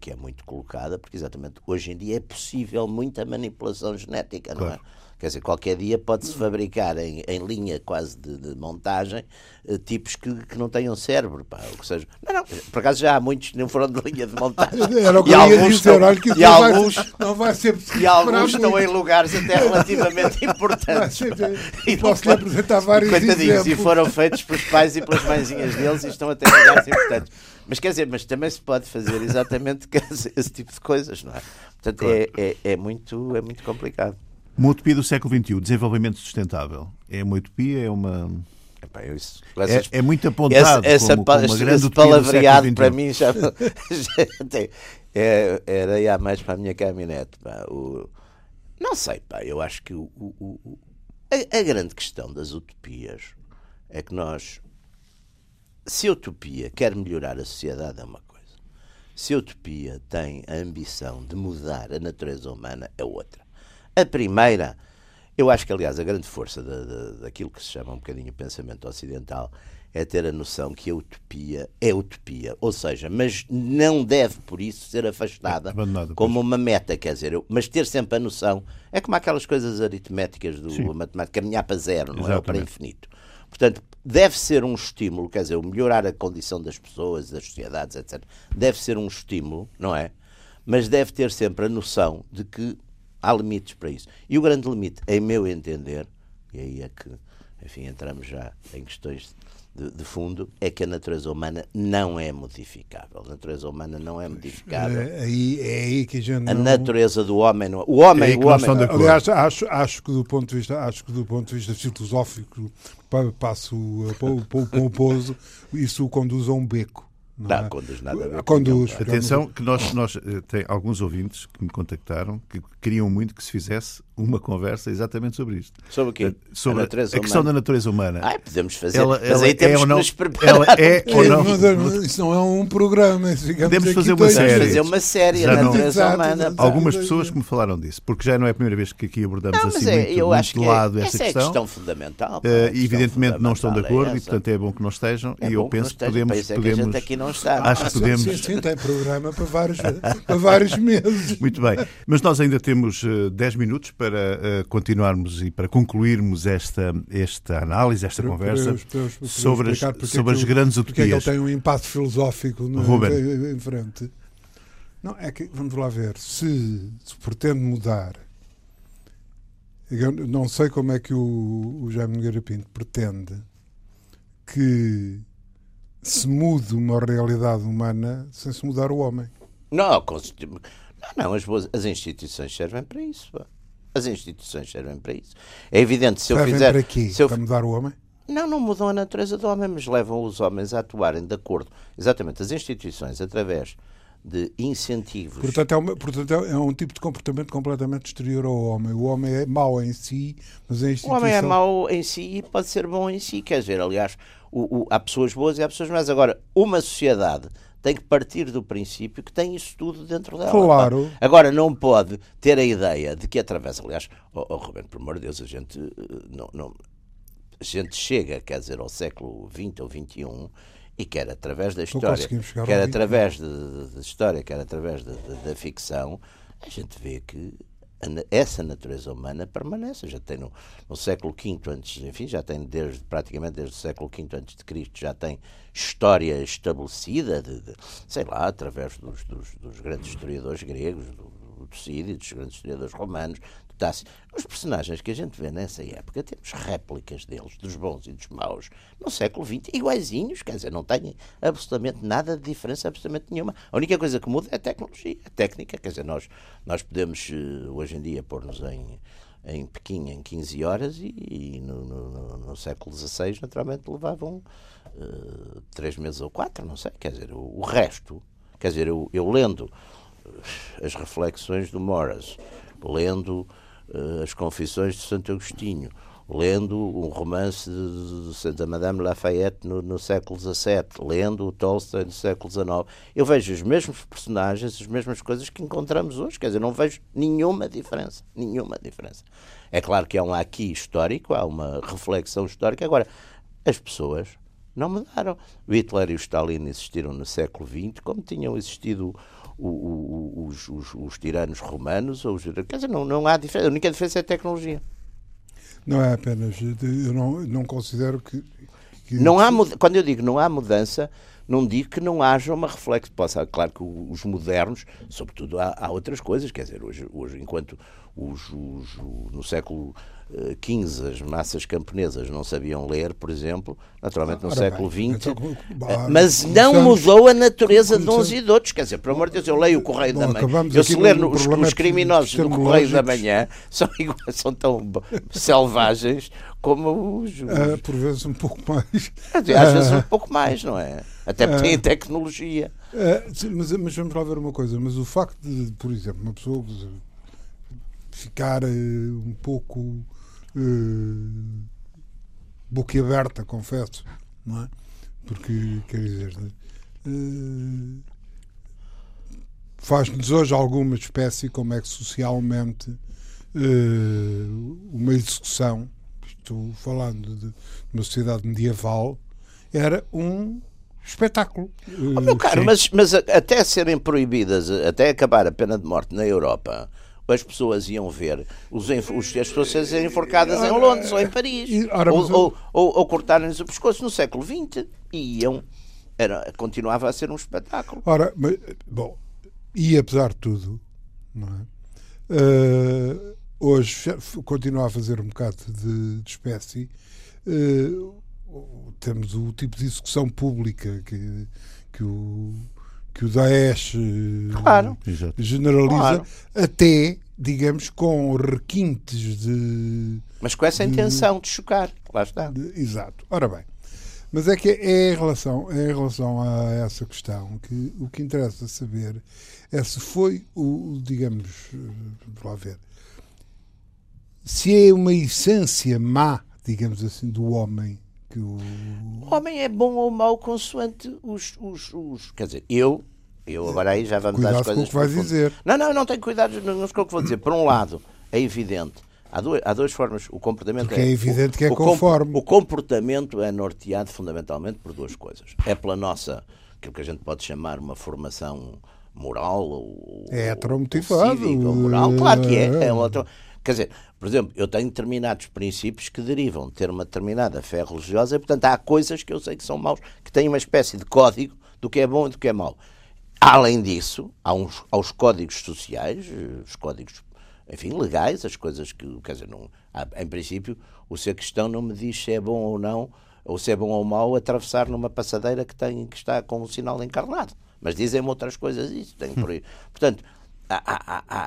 que é muito colocada, porque exatamente hoje em dia é possível muita manipulação genética, não é? Quer dizer, qualquer dia pode-se fabricar em, em linha quase de, de montagem eh, tipos que, que não tenham cérebro, pá, ou que seja, não, não, por acaso já há muitos que não foram de linha de montagem. *laughs* Era o que E alguns dizer, estão- que e não, vai alguns- ser, não vai ser *laughs* e alguns estão em muito. lugares até relativamente *laughs* importantes. Vai ser-. E não Posso-lhe pode- apresentar vários Coitadinhos, e exemplos. foram feitos pelos pais e pelas mãezinhas deles e estão até em lugares importantes. Mas quer dizer, mas também se pode fazer exatamente *laughs* esse, tipo de coisas, não é? Portanto, é, é, é muito, é muito complicado. Uma utopia do século XXI, desenvolvimento sustentável. É uma utopia, é uma. Epá, isso- É, essas- é muito apontado essa, essa, como, pa- como uma esse- palavreado para mim já, *laughs* já é, era ir mais para a minha caminhonete. Pá. O, não sei, pá, eu acho que o, o- o- a, a grande questão das utopias é que nós, se a utopia quer melhorar a sociedade, é uma coisa. Se a utopia tem a ambição de mudar a natureza humana, é outra. A primeira, eu acho que, aliás, a grande força da, da, daquilo que se chama um bocadinho pensamento ocidental é ter a noção que a utopia é utopia. Ou seja, mas não deve, por isso, ser afastada pois. como uma meta, quer dizer, eu- mas ter sempre a noção. É como aquelas coisas aritméticas do Sim. matemática, caminhar para zero, não é? Ou para Exatamente. infinito. Portanto, deve ser um estímulo, quer dizer, melhorar a condição das pessoas, das sociedades, etc. Deve ser um estímulo, não é? Mas deve ter sempre a noção de que há limites para isso. E o grande limite, em meu entender, e aí é que, enfim, entramos já em questões de, de fundo, é que a natureza humana não é modificável. A natureza humana não é modificável. É aí, é aí que a gente A não- natureza do homem não é. O homem, É o homem. acordo. Aliás, acho, acho que do ponto de vista, acho que do ponto de vista filosófico, pa- passo para para para o Pouso, isso o conduz a um beco. Não, não é? conduz nada a ver conduz, Atenção que nós, nós eh, tem alguns ouvintes que me contactaram que queriam muito que se fizesse uma conversa exatamente sobre isto. Sobre o quê? Eh, sobre a, a questão da natureza humana. Ai, podemos fazer. Ela, mas aí temos é ou não, que nos preparar. Ela é *laughs* ou não. Isso não é um programa. Podemos fazer uma série. fazer uma série a natureza não, humana. Exato, Algumas pessoas que me falaram disso, porque já não é a primeira vez que aqui abordamos não, assim é, muito, eu muito acho de é lado é, essa questão. É questão fundamental. Uh, evidentemente não estão de acordo e portanto é bom que não estejam e eu penso que podemos, não está. acho que podemos sim, sim, tem programa para vários, para vários meses. Muito bem, mas nós ainda temos uh, 10 minutos para uh, continuarmos e para concluirmos esta, esta análise, esta conversa sobre, as, sobre as grandes utopias. Porque é que ele tem um impacto filosófico no, em, em frente. Não, é que, vamos lá ver, se, se pretende mudar, eu não sei como é que o, o Jaime Nogueira Pinto pretende que se mude uma realidade humana sem se mudar o homem. Não, não, não as, boas, as instituições servem para isso. As instituições servem para isso. É evidente, se servem eu fizer. para quê? Se eu, para mudar o homem? Não, não mudam a natureza do homem, mas levam os homens a atuarem de acordo. Exatamente, as instituições, através de incentivos. Portanto é, uma, portanto, é um tipo de comportamento completamente exterior ao homem. O homem é mau em si, mas a instituição... O homem é mau em si e pode ser bom em si. Quer dizer, aliás, o, o, há pessoas boas e há pessoas más. Agora, uma sociedade tem que partir do princípio que tem isso tudo dentro dela. Claro. Agora, não pode ter a ideia de que através, aliás, oh, oh Ruben, por amor de Deus, a gente eh, não, não, a gente chega, quer dizer, ao século XX ou XXI e quer através da história, quer através da história, quer através da ficção, a gente vê que essa natureza humana permanece. Já tem no, no, século V antes, enfim, já tem desde praticamente desde o século V antes de Cristo já tem história estabelecida, de, de sei lá, através dos, dos, dos grandes historiadores gregos, do, do dos grandes historiadores romanos, Os personagens que a gente vê nessa época, temos réplicas deles, dos bons e dos maus, no século XX, iguaizinhos, quer dizer, não têm absolutamente nada de diferença, absolutamente nenhuma. A única coisa que muda é a tecnologia, a técnica, quer dizer, nós, nós podemos eh, hoje em dia pôr-nos em, em Pequim em 15 horas e, e no, no, no, século XVI, naturalmente, levavam uh, três meses ou quatro, não sei, quer dizer, o, o resto, quer dizer, eu, eu lendo as reflexões do Morris, lendo As Confissões de Santo Agostinho, lendo um romance de Madame Lafayette no, no, século XVII, lendo o Tolstói no século XIX, eu vejo os mesmos personagens, as mesmas coisas que encontramos hoje. Quer dizer, não vejo nenhuma diferença. Nenhuma diferença. É claro que há um aqui histórico, há uma reflexão histórica. Agora, as pessoas não mudaram. Hitler e o Stalin existiram no século XX, como tinham existido o, o, os, os, os, tiranos romanos. Ou os, quer dizer, não, não há diferença. A única diferença é a tecnologia. Não é apenas. Eu não, não considero que. que... Não há, quando eu digo não há mudança, não digo que não haja uma reflexão. Possa, claro que os modernos, sobretudo, há, há, outras coisas. Quer dizer, hoje, hoje enquanto os, os, no século 15 as massas camponesas não sabiam ler, por exemplo, naturalmente no Ora século XX, então, eh, mas não mudou a natureza de uns e de outros. Quer dizer, por amor de Deus, eu leio o Correio bom, da Manhã. Eu se ler os, os criminosos do Correio da Manhã *laughs* são, são tão selvagens como os. os... Uh, por vezes um pouco mais. Às vezes um pouco mais, não é? Até porque têm tecnologia. Uh, mas, mas vamos lá ver uma coisa, mas o facto de, por exemplo, uma pessoa ficar um pouco uh, boquiaberta, confesso, não é? Porque, quer dizer, uh, faz-nos hoje alguma espécie como é que socialmente uh, uma execução, estou falando de uma sociedade medieval, era um espetáculo. Oh, meu caro, mas, mas até serem proibidas, até acabar a pena de morte na Europa, as pessoas iam ver os, os, as pessoas serem enforcadas em Londres ou em Paris, ora, ou, eu... ou, ou, ou cortarem-lhes o pescoço no século XX e iam. Era, continuava a ser um espetáculo. Ora, mas, bom, e apesar de tudo, é? Uh, hoje continua a fazer um bocado de, de espécie. Uh, temos o tipo de execução pública que, que o que o Daesh eh, claro. generaliza, claro. até, digamos, com requintes de. Mas com essa intenção de, de chocar, lá está. De, exato. Ora bem, Mas é que é em relação, é em relação a essa questão que o que interessa saber é se foi o, digamos, vamos lá ver, se é uma essência má, digamos assim, do homem que o... o homem é bom ou mau consoante os, os, os quer dizer, eu eu agora aí já vamos Cuidado as coisas com o que vais dizer. Não, não, não tenho cuidado, não, sei o que vou dizer. Por um lado, é evidente Há duas, há duas formas. O comportamento Porque é, é evidente o, que é o conforme. O comportamento é norteado fundamentalmente por duas coisas. É pela nossa, aquilo que a gente pode chamar uma formação moral ou, é heteromotivado. Ou cívica, ou moral. Claro que é. é uma, quer dizer, por exemplo, eu tenho determinados princípios que derivam de ter uma determinada fé religiosa e, portanto, há coisas que eu sei que são maus, que têm uma espécie de código do que é bom e do que é mau. Além disso, há, uns, há os códigos sociais, os códigos enfim, legais, as coisas que, quer dizer, não, em princípio, o ser cristão não me diz se é bom ou não, ou se é bom ou mau atravessar numa passadeira que, tem, que está com um sinal encarnado. Mas dizem-me outras coisas isso, tem por aí. *laughs* Portanto,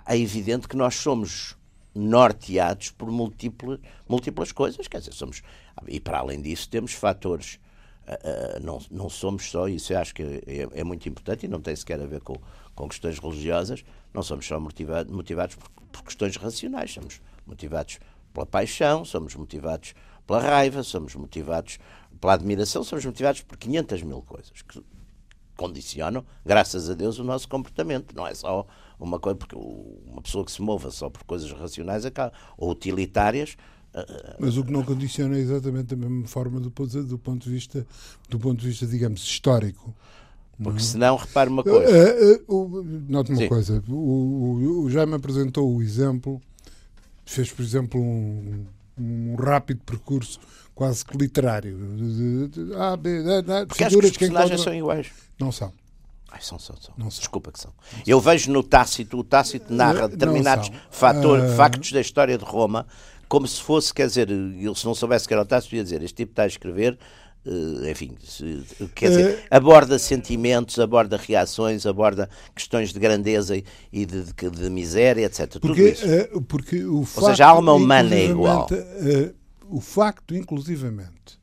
é evidente que nós somos norteados por múltiplas, múltiplas coisas, quer dizer, somos, e para além disso temos fatores, uh, não, não somos só, isso eu acho que é, é, muito importante e não tem sequer a ver com, com questões religiosas, não somos só motivados, motivados por, por questões racionais, somos motivados pela paixão, somos motivados pela raiva, somos motivados pela admiração, somos motivados por 500 mil coisas que condicionam, graças a Deus, o nosso comportamento. Não é só uma coisa, porque uma pessoa que se mova só por coisas racionais ou utilitárias. Eh, eh, Mas o que não condiciona é exatamente a mesma forma do ponto, do ponto de vista, do ponto de vista, digamos, histórico. Porque senão, repare uma coisa. Uh, uh, uh, Note uma Sim. coisa. O, o, o Jaime apresentou o exemplo, fez, por exemplo, um, um rápido percurso quase que literário. De, de, de, a, B, Porque que os personagens encontra... são iguais. Não são. Ai, são, são, são. Não Desculpa que são. Não Eu são. vejo no Tácito, o Tácito narra determinados fator, factos da história de Roma como se fosse, quer dizer, ele se não soubesse que era o Tácito ia dizer, este tipo está a escrever Uh, enfim, quer dizer, uh, aborda sentimentos, aborda reações, aborda questões de grandeza e de, de, de miséria, etc. Porque, Tudo isso. Uh, porque o facto, Ou seja, a alma humana é igual. o facto, inclusivamente,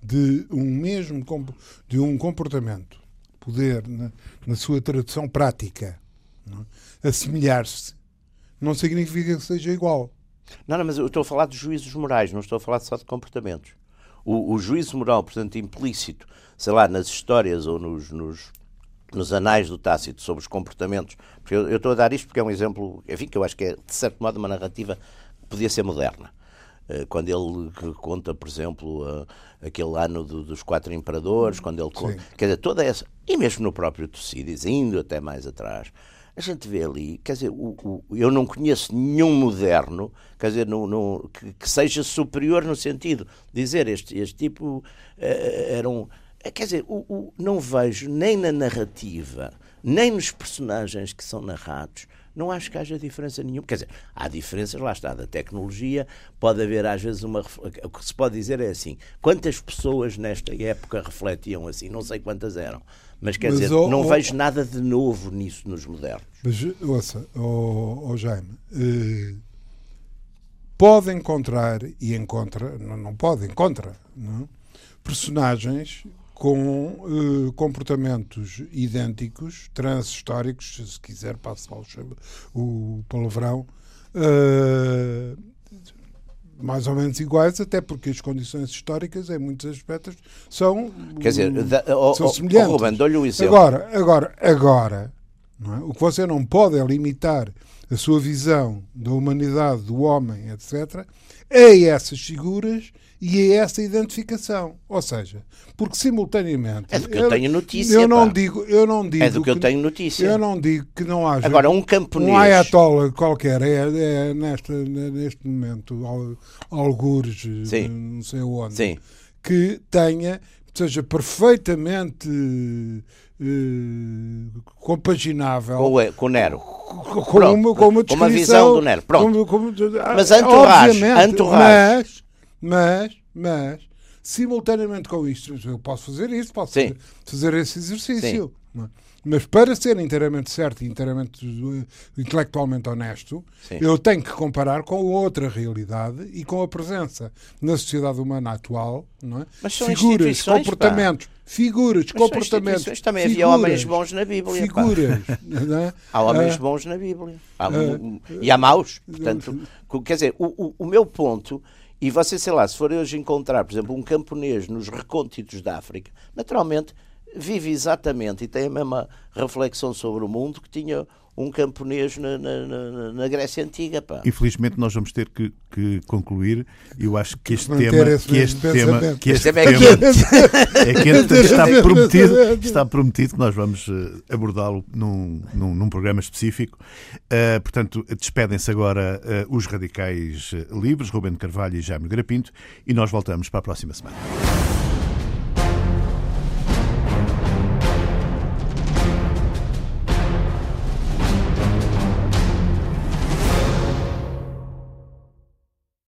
de um mesmo de um comportamento poder, na, na sua tradução prática, é? assemelhar-se, não significa que seja igual. Não, não, mas eu estou a falar de juízos morais, não estou a falar só de comportamentos o, o juízo moral, portanto, implícito, sei lá, nas histórias ou nos, nos, nos anais do Tácito sobre os comportamentos. Porque eu, eu, estou a dar isto porque é um exemplo, enfim, que eu acho que é, de certo modo, uma narrativa que podia ser moderna. Eh, quando ele conta, por exemplo, aquele ano do, dos quatro imperadores, quando ele conta, quer dizer, toda essa, e mesmo no próprio Tucídides, indo até mais atrás, a gente vê ali, quer dizer, o, o, eu não conheço nenhum moderno, quer dizer, no, no, que, que, seja superior no sentido de dizer este, este tipo uh, era um. Eh, quer dizer, o, não vejo nem na narrativa, nem nos personagens que são narrados, não acho que haja diferença nenhuma. Quer dizer, há diferenças, lá está, da tecnologia, pode haver às vezes uma. O que se pode dizer é assim: quantas pessoas nesta época refletiam assim? Não sei quantas eram. Mas quer mas, dizer, oh, não oh, vejo nada de novo nisso nos modernos. Mas, ouça, oh, oh Jaime, eh, pode encontrar, e encontra, não, não pode, encontra, não? personagens com eh, comportamentos idênticos, transhistóricos, se quiser, passo o, o palavrão, eh, mais ou menos iguais, até porque as condições históricas, em muitos aspectos, são, Quer dizer, da, oh, são semelhantes. Ruben, dou-lhe exemplo. Agora, agora, agora é? o que você não pode é limitar a sua visão da humanidade, do homem, etc., a essas figuras e a essa identificação. Ou seja, porque simultaneamente. É do que eu, eu tenho notícia. Eu não, digo, eu não digo. É do que, que, eu tenho notícia. Eu não digo que não haja. Agora, um camponês. Um ayatollah qualquer, é, é nesta, neste momento, algures, Sim. não sei onde, Sim. que tenha, seja perfeitamente. Uh, compaginável com, com o Nero com, com, uma, com uma, com uma visão do Nero pronto como, como, mas entourage. mas mas, mas, simultaneamente com isto, eu posso fazer isso, posso Sim. fazer esse exercício. É? Mas para ser inteiramente certo e inteiramente uh, intelectualmente honesto, Sim. eu tenho que comparar com outra realidade e com a presença na sociedade humana atual, não é? Mas são figuras, comportamentos, pá. figuras, Mas comportamentos. Também figuras, havia homens bons na Bíblia. Figuras. *laughs* É? Há homens uh, bons na Bíblia. Há, uh, e há maus. Portanto, quer dizer, o, o, o meu ponto e você, sei lá, se for hoje encontrar, por exemplo, um camponês nos recônditos da África, naturalmente vive exatamente e tem a mesma reflexão sobre o mundo que tinha um camponês na, na, na, Grécia Antiga. Pá. Infelizmente nós vamos ter que, que concluir. Eu acho que este tema, que este tema, que este tema é quente. *laughs* é quente, está prometido, está prometido que nós vamos eh, abordá-lo num, num, num, programa específico. Uh, portanto, despedem-se agora uh, os radicais livres, Rubén Carvalho e Jaime Grapinto, e nós voltamos para a próxima semana.